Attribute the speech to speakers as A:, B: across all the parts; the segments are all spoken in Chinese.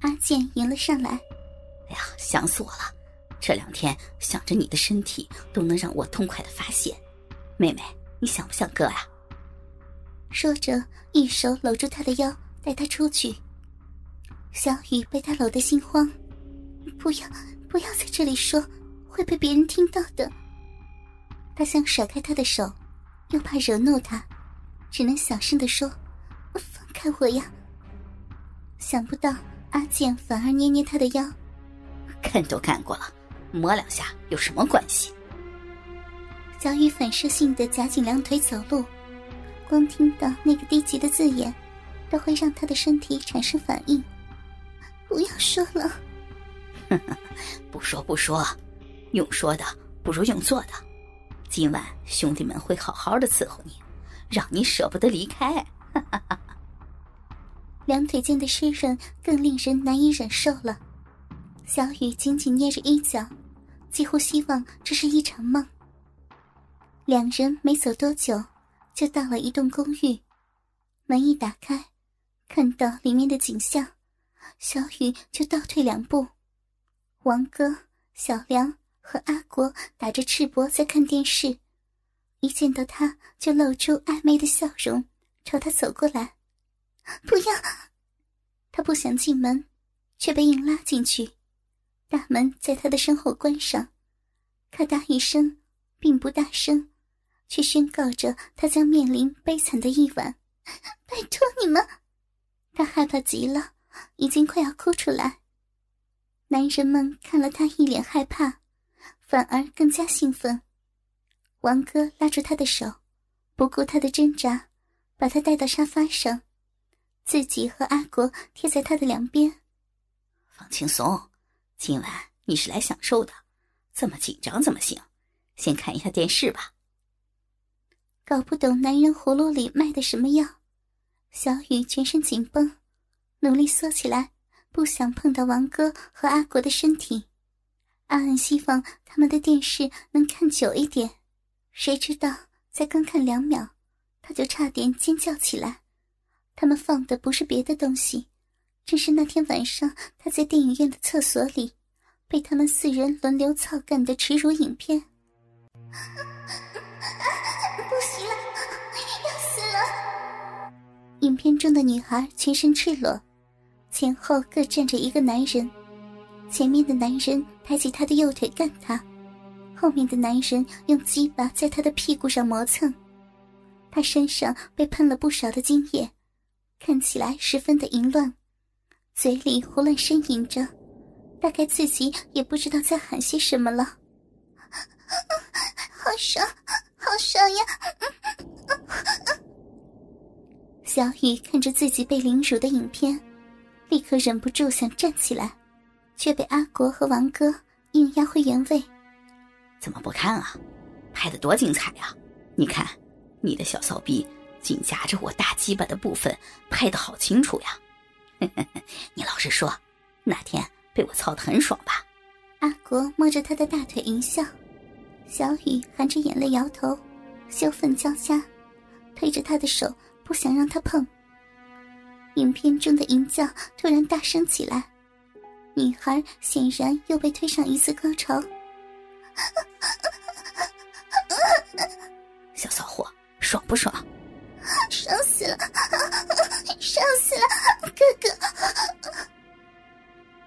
A: 阿健迎了上来。
B: 哎呀，想死我了！这两天想着你的身体，都能让我痛快的发泄。妹妹，你想不想哥呀？
A: 说着，一手搂住他的腰，带他出去。小雨被他搂得心慌，不要，不要在这里说，会被别人听到的。他想甩开他的手，又怕惹怒他，只能小声的说：“放开我呀！”想不到阿健反而捏捏他的腰，
B: 看都看过了，摸两下有什么关系？
A: 小雨反射性的夹紧两腿走路，光听到那个低级的字眼，都会让他的身体产生反应。不要说了，
B: 不说不说，用说的不如用做的。今晚兄弟们会好好的伺候你，让你舍不得离开。
A: 两腿间的湿润更令人难以忍受了。小雨紧紧捏着衣角，几乎希望这是一场梦。两人没走多久，就到了一栋公寓。门一打开，看到里面的景象，小雨就倒退两步。王哥、小梁和阿国打着赤膊在看电视，一见到他就露出暧昧的笑容，朝他走过来。不要！他不想进门，却被硬拉进去。大门在他的身后关上，咔嗒一声，并不大声，却宣告着他将面临悲惨的一晚。拜托你们！他害怕极了，已经快要哭出来。男人们看了他一脸害怕，反而更加兴奋。王哥拉住他的手，不顾他的挣扎，把他带到沙发上。自己和阿国贴在他的两边，
B: 放轻松。今晚你是来享受的，这么紧张怎么行？先看一下电视吧。
A: 搞不懂男人葫芦里卖的什么药，小雨全身紧绷，努力缩起来，不想碰到王哥和阿国的身体，暗暗希望他们的电视能看久一点。谁知道才刚看两秒，他就差点尖叫起来。他们放的不是别的东西，正是那天晚上他在电影院的厕所里被他们四人轮流操干的耻辱影片。不行了，要死了！影片中的女孩全身赤裸，前后各站着一个男人，前面的男人抬起他的右腿干他，后面的男人用鸡巴在他的屁股上磨蹭，他身上被喷了不少的精液。看起来十分的淫乱，嘴里胡乱呻吟着，大概自己也不知道在喊些什么了。好爽，好爽呀！小雨看着自己被凌辱的影片，立刻忍不住想站起来，却被阿国和王哥硬压回原位。
B: 怎么不看啊？拍的多精彩呀！你看，你的小骚逼。紧夹着我大鸡巴的部分拍的好清楚呀！你老实说，那天被我操的很爽吧？
A: 阿国摸着他的大腿淫笑，小雨含着眼泪摇头，羞愤交加，推着他的手不想让他碰。影片中的淫叫突然大声起来，女孩显然又被推上一次高潮。
B: 小骚货，爽不爽？
A: 爽死了！爽死了，哥哥！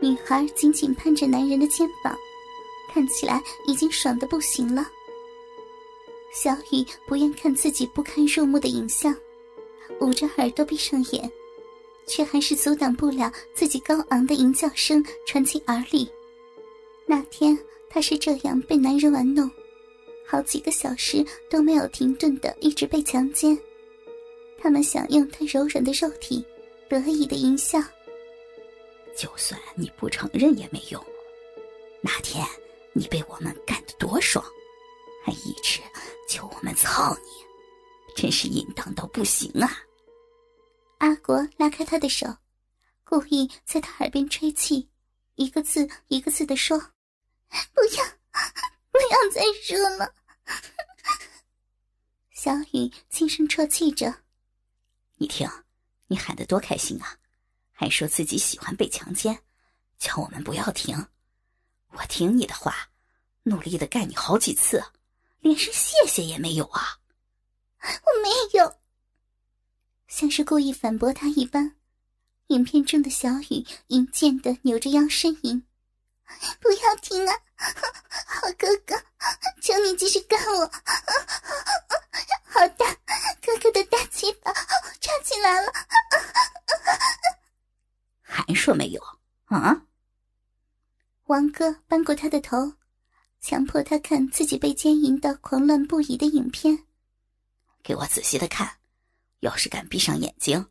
A: 女孩紧紧攀着男人的肩膀，看起来已经爽的不行了。小雨不愿看自己不堪入目的影像，捂着耳朵闭上眼，却还是阻挡不了自己高昂的吟叫声传进耳里。那天她是这样被男人玩弄，好几个小时都没有停顿的一直被强奸。他们想用他柔软的肉体，得意的淫笑。
B: 就算你不承认也没用。那天你被我们干得多爽，还一直求我们操你，真是淫荡到不行啊！
A: 阿国拉开他的手，故意在他耳边吹气，一个字一个字的说：“不要，不要再说了。”小雨轻声啜泣着。
B: 你听，你喊得多开心啊！还说自己喜欢被强奸，叫我们不要停。我听你的话，努力的干你好几次，连声谢谢也没有啊！
A: 我没有，像是故意反驳他一般。影片中的小雨淫贱的扭着腰呻吟：“不要停啊，好哥哥，求你继续干我！好大，哥哥的大鸡巴插进来了！”
B: 还说没有啊？
A: 王过他的头，强迫他看自己被奸淫到狂乱不已的影片。
B: 给我仔细的看，要是敢闭上眼睛。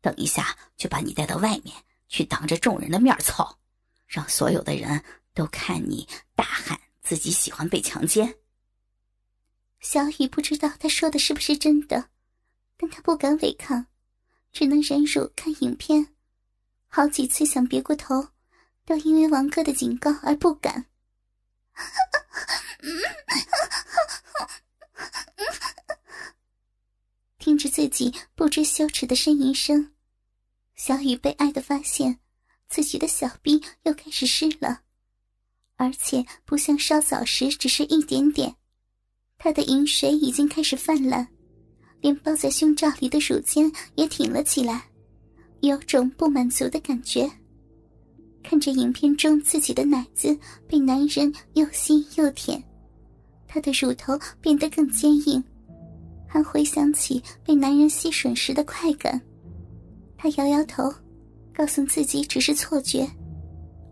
B: 等一下，就把你带到外面去，当着众人的面操，让所有的人都看你大喊自己喜欢被强奸。
A: 小雨不知道他说的是不是真的，但他不敢违抗，只能忍辱看影片。好几次想别过头，都因为王哥的警告而不敢。听着自己不知羞耻的呻吟声，小雨被爱的发现，自己的小臂又开始湿了，而且不像稍早时只是一点点，他的饮水已经开始泛滥，连包在胸罩里的乳尖也挺了起来，有种不满足的感觉。看着影片中自己的奶子被男人又吸又舔，她的乳头变得更坚硬。还回想起被男人吸吮时的快感，他摇摇头，告诉自己只是错觉。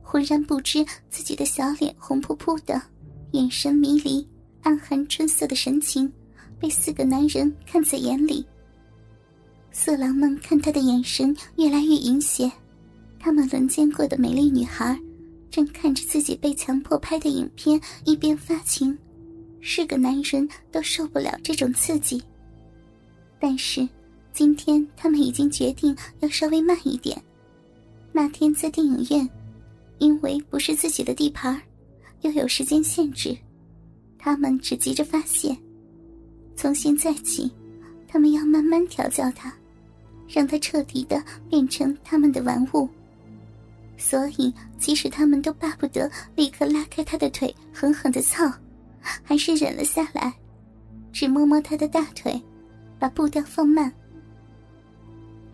A: 浑然不知自己的小脸红扑扑的，眼神迷离，暗含春色的神情，被四个男人看在眼里。色狼们看他的眼神越来越淫邪，他们轮奸过的美丽女孩，正看着自己被强迫拍的影片，一边发情。是个男人都受不了这种刺激。但是，今天他们已经决定要稍微慢一点。那天在电影院，因为不是自己的地盘，又有时间限制，他们只急着发泄。从现在起，他们要慢慢调教他，让他彻底的变成他们的玩物。所以，即使他们都巴不得立刻拉开他的腿，狠狠的操。还是忍了下来，只摸摸他的大腿，把步调放慢。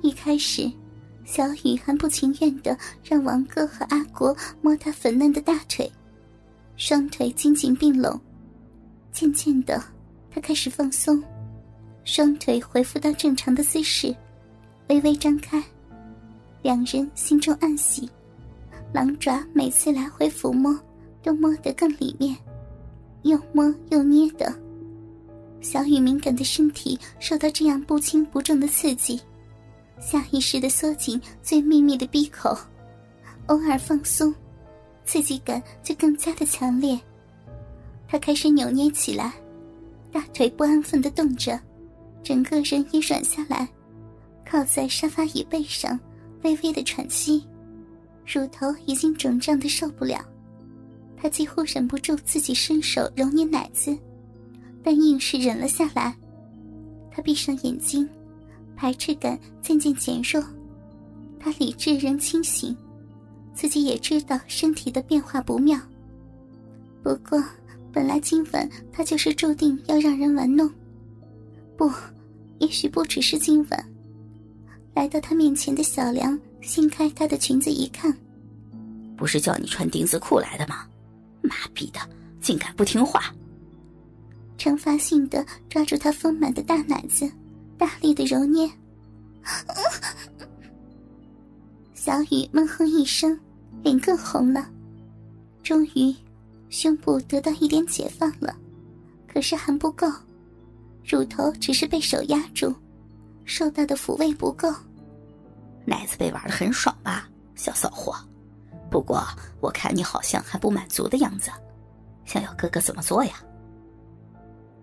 A: 一开始，小雨还不情愿的让王哥和阿国摸他粉嫩的大腿，双腿紧紧并拢。渐渐的，他开始放松，双腿恢复到正常的姿势，微微张开。两人心中暗喜，狼爪每次来回抚摸，都摸得更里面。又摸又捏的，小雨敏感的身体受到这样不轻不重的刺激，下意识的缩紧最秘密的闭口，偶尔放松，刺激感就更加的强烈。他开始扭捏起来，大腿不安分的动着，整个人也软下来，靠在沙发椅背上，微微的喘息，乳头已经肿胀的受不了。他几乎忍不住自己伸手揉捏奶子，但硬是忍了下来。他闭上眼睛，排斥感渐渐减弱。他理智仍清醒，自己也知道身体的变化不妙。不过，本来今晚他就是注定要让人玩弄。不，也许不只是今晚。来到他面前的小梁掀开她的裙子一看，
B: 不是叫你穿丁字裤来的吗？妈逼的，竟敢不听话！
A: 惩罚性的抓住他丰满的大奶子，大力的揉捏。小雨闷哼一声，脸更红了。终于，胸部得到一点解放了，可是还不够，乳头只是被手压住，受到的抚慰不够。
B: 奶子被玩的很爽吧，小骚货？不过我看你好像还不满足的样子，想要哥哥怎么做呀？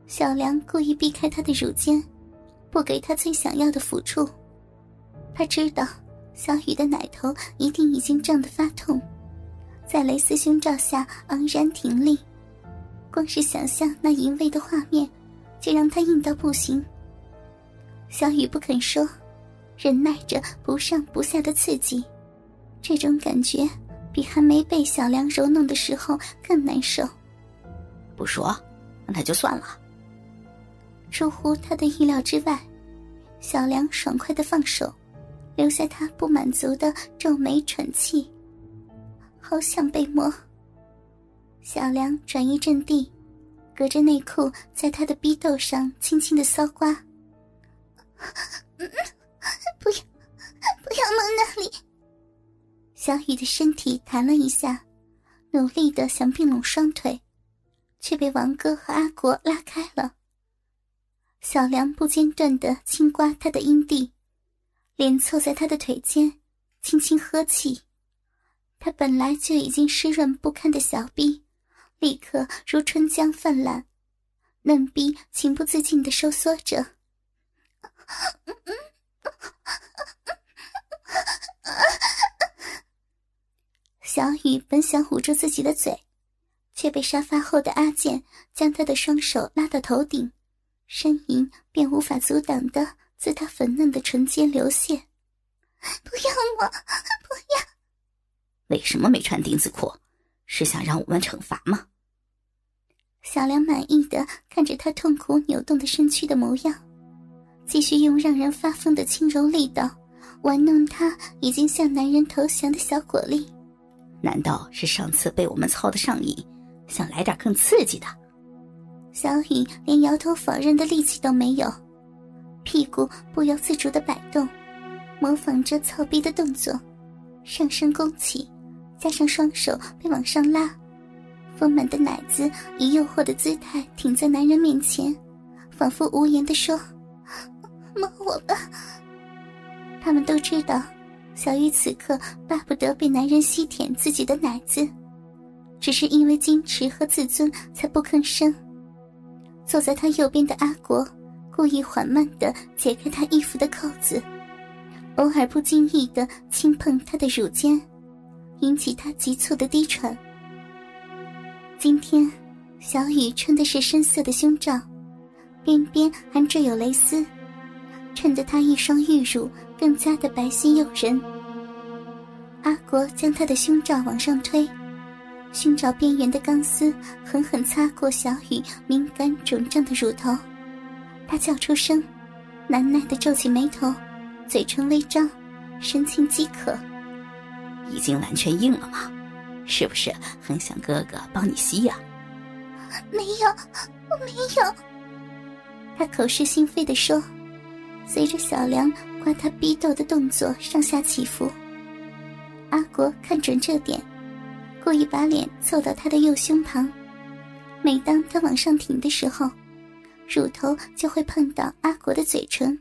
A: 小梁故意避开他的乳尖，不给他最想要的抚触。他知道小雨的奶头一定已经胀得发痛，在蕾丝胸罩下昂然挺立，光是想象那淫秽的画面，就让他硬到不行。小雨不肯说，忍耐着不上不下的刺激。这种感觉比还没被小梁揉弄的时候更难受。
B: 不说，那就算了。
A: 出乎他的意料之外，小梁爽快的放手，留下他不满足的皱眉喘气。好想被摸。小梁转移阵地，隔着内裤在他的逼斗上轻轻的搔刮。不要，不要摸那里。小雨的身体弹了一下，努力的想并拢双腿，却被王哥和阿国拉开了。小梁不间断的轻刮他的阴蒂，脸凑在他的腿间，轻轻呵气。他本来就已经湿润不堪的小臂，立刻如春江泛滥，嫩逼情不自禁的收缩着。小雨本想捂住自己的嘴，却被沙发后的阿健将他的双手拉到头顶，呻吟便无法阻挡的自他粉嫩的唇间流泻。不要我，不要！
B: 为什么没穿丁字裤？是想让我们惩罚吗？
A: 小梁满意的看着他痛苦扭动的身躯的模样，继续用让人发疯的轻柔力道玩弄他已经向男人投降的小果粒。
B: 难道是上次被我们操的上瘾，想来点更刺激的？
A: 小雨连摇头否认的力气都没有，屁股不由自主的摆动，模仿着操逼的动作，上身弓起。加上双手被往上拉，丰满的奶子以诱惑的姿态挺在男人面前，仿佛无言的说：“摸我吧。”他们都知道，小雨此刻巴不得被男人吸舔自己的奶子，只是因为矜持和自尊才不吭声。坐在他右边的阿国，故意缓慢的解开他衣服的扣子，偶尔不经意的轻碰他的乳尖。引起他急促的低喘。今天，小雨穿的是深色的胸罩，边边还缀有蕾丝，衬得她一双玉乳更加的白皙诱人。阿国将她的胸罩往上推，胸罩边缘的钢丝狠狠擦过小雨敏感肿胀的乳头，她叫出声，难耐的皱起眉头，嘴唇微张，神情饥渴。
B: 已经完全硬了吗？是不是很想哥哥帮你吸呀？
A: 没有，我没有。他口是心非的说，随着小梁刮他逼斗的动作上下起伏。阿国看准这点，故意把脸凑到他的右胸旁。每当他往上挺的时候，乳头就会碰到阿国的嘴唇。